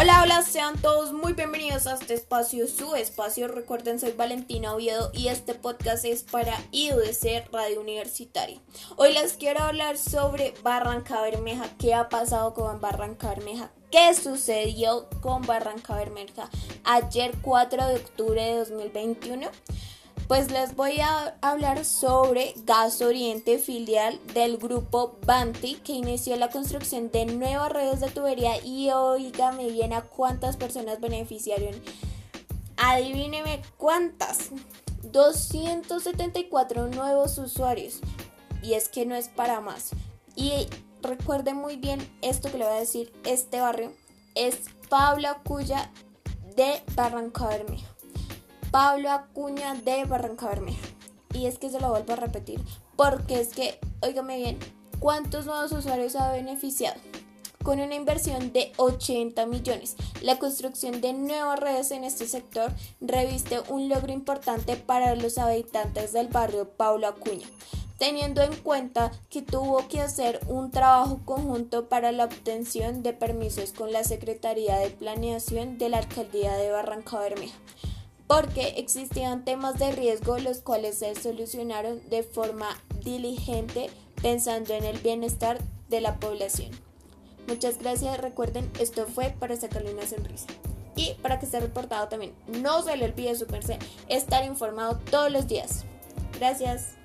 Hola, hola, sean todos muy bienvenidos a este espacio, su espacio. Recuerden, soy Valentina Oviedo y este podcast es para IUDC Radio Universitaria. Hoy les quiero hablar sobre Barranca Bermeja. ¿Qué ha pasado con Barranca Bermeja? ¿Qué sucedió con Barranca Bermeja ayer 4 de octubre de 2021? Pues les voy a hablar sobre Gas Oriente, filial del grupo Banti, que inició la construcción de nuevas redes de tubería y oígame bien a cuántas personas beneficiaron. Adivíneme cuántas. 274 nuevos usuarios. Y es que no es para más. Y recuerden muy bien esto que le voy a decir. Este barrio es Pablo Acuya de Barranca Bermeja. Pablo Acuña de Barranca Bermeja. Y es que se lo vuelvo a repetir, porque es que, óigame bien, ¿cuántos nuevos usuarios ha beneficiado? Con una inversión de 80 millones, la construcción de nuevas redes en este sector reviste un logro importante para los habitantes del barrio Pablo Acuña, teniendo en cuenta que tuvo que hacer un trabajo conjunto para la obtención de permisos con la Secretaría de Planeación de la Alcaldía de Barranca Bermeja porque existían temas de riesgo los cuales se solucionaron de forma diligente pensando en el bienestar de la población. Muchas gracias, recuerden, esto fue para sacarle una sonrisa. Y para que esté reportado también, no se le olvide su estar informado todos los días. Gracias.